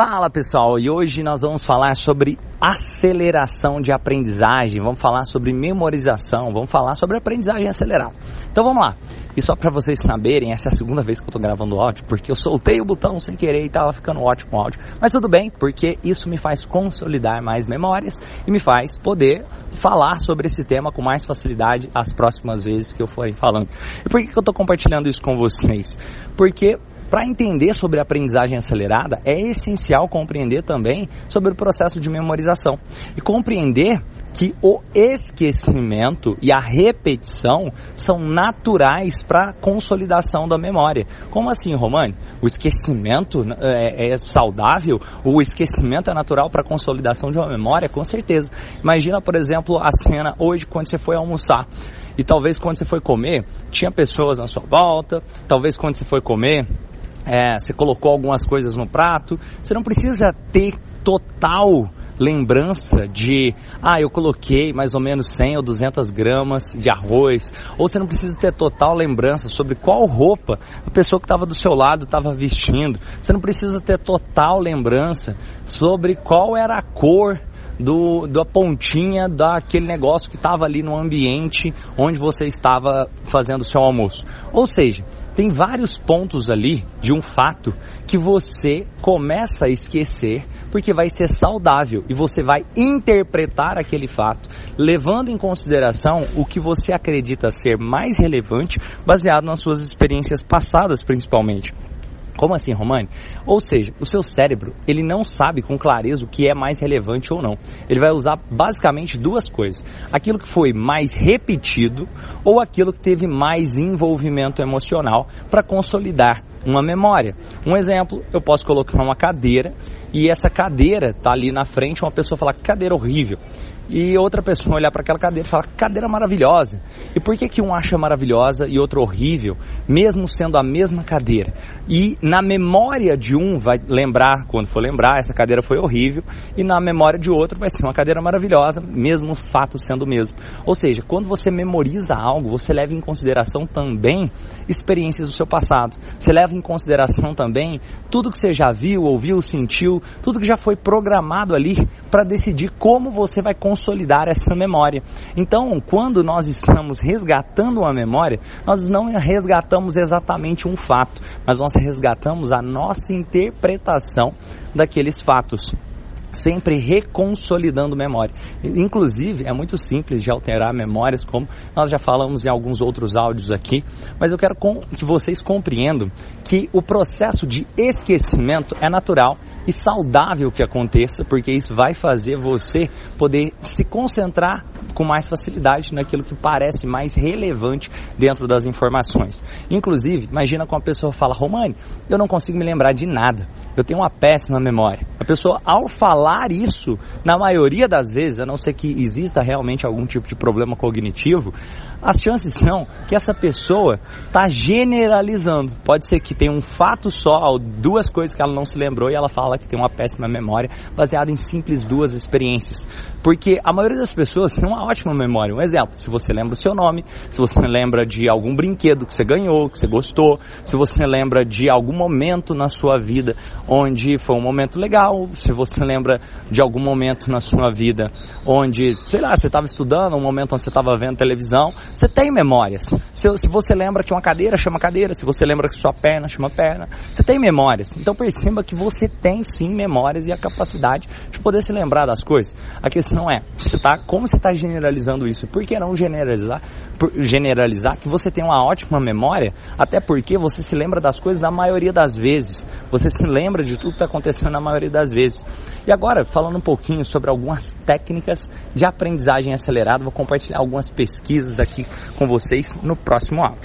Fala pessoal, e hoje nós vamos falar sobre aceleração de aprendizagem, vamos falar sobre memorização, vamos falar sobre aprendizagem acelerada. Então vamos lá. E só para vocês saberem, essa é a segunda vez que eu estou gravando áudio, porque eu soltei o botão sem querer e estava ficando ótimo o áudio. Mas tudo bem, porque isso me faz consolidar mais memórias e me faz poder falar sobre esse tema com mais facilidade as próximas vezes que eu for falando. E por que, que eu estou compartilhando isso com vocês? Porque para entender sobre a aprendizagem acelerada, é essencial compreender também sobre o processo de memorização e compreender que o esquecimento e a repetição são naturais para a consolidação da memória. Como assim, Romani? O esquecimento é, é saudável? O esquecimento é natural para a consolidação de uma memória? Com certeza. Imagina, por exemplo, a cena hoje quando você foi almoçar. E talvez quando você foi comer, tinha pessoas na sua volta, talvez quando você foi comer, é, você colocou algumas coisas no prato, você não precisa ter total lembrança de, ah, eu coloquei mais ou menos 100 ou 200 gramas de arroz, ou você não precisa ter total lembrança sobre qual roupa a pessoa que estava do seu lado estava vestindo, você não precisa ter total lembrança sobre qual era a cor do, da pontinha daquele negócio que estava ali no ambiente onde você estava fazendo o seu almoço. Ou seja, tem vários pontos ali de um fato que você começa a esquecer porque vai ser saudável e você vai interpretar aquele fato levando em consideração o que você acredita ser mais relevante baseado nas suas experiências passadas principalmente. Como assim, Romani? Ou seja, o seu cérebro, ele não sabe com clareza o que é mais relevante ou não. Ele vai usar basicamente duas coisas. Aquilo que foi mais repetido ou aquilo que teve mais envolvimento emocional para consolidar uma memória. Um exemplo, eu posso colocar uma cadeira e essa cadeira está ali na frente, uma pessoa fala, cadeira horrível e outra pessoa olhar para aquela cadeira e falar cadeira maravilhosa. E por que que um acha maravilhosa e outro horrível, mesmo sendo a mesma cadeira? E na memória de um vai lembrar, quando for lembrar, essa cadeira foi horrível, e na memória de outro vai ser uma cadeira maravilhosa, mesmo o fato sendo o mesmo. Ou seja, quando você memoriza algo, você leva em consideração também experiências do seu passado. Você leva em consideração também tudo que você já viu, ouviu, sentiu, tudo que já foi programado ali para decidir como você vai consolidar essa memória. Então, quando nós estamos resgatando uma memória, nós não resgatamos exatamente um fato, mas nós resgatamos a nossa interpretação daqueles fatos sempre reconsolidando memória. Inclusive, é muito simples de alterar memórias, como nós já falamos em alguns outros áudios aqui, mas eu quero que vocês compreendam que o processo de esquecimento é natural e saudável que aconteça, porque isso vai fazer você poder se concentrar com mais facilidade naquilo que parece mais relevante dentro das informações. Inclusive, imagina quando a pessoa fala, Romani, eu não consigo me lembrar de nada, eu tenho uma péssima memória. A pessoa, ao falar isso, na maioria das vezes, a não ser que exista realmente algum tipo de problema cognitivo, as chances são que essa pessoa está generalizando. Pode ser que tenha um fato só, ou duas coisas que ela não se lembrou e ela fala que tem uma péssima memória, baseada em simples duas experiências. Porque a maioria das pessoas tem uma ótima memória. Um exemplo, se você lembra o seu nome, se você lembra de algum brinquedo que você ganhou, que você gostou, se você lembra de algum momento na sua vida onde foi um momento legal, se você lembra de algum momento na sua vida onde, sei lá, você estava estudando, um momento onde você estava vendo televisão, você tem memórias. Se, se, você lembra que uma cadeira chama cadeira, se você lembra que sua perna chama perna, você tem memórias. Então perceba que você tem sim memórias e a capacidade de poder se lembrar das coisas. A questão é, você tá, como você está generalizando isso? Por que não generalizar, generalizar que você tem uma ótima memória, até porque você se lembra das coisas na maioria das vezes. Você se lembra de tudo que está acontecendo na maioria das vezes. E agora, falando um pouquinho sobre algumas técnicas de aprendizagem acelerada, vou compartilhar algumas pesquisas aqui com vocês no próximo áudio.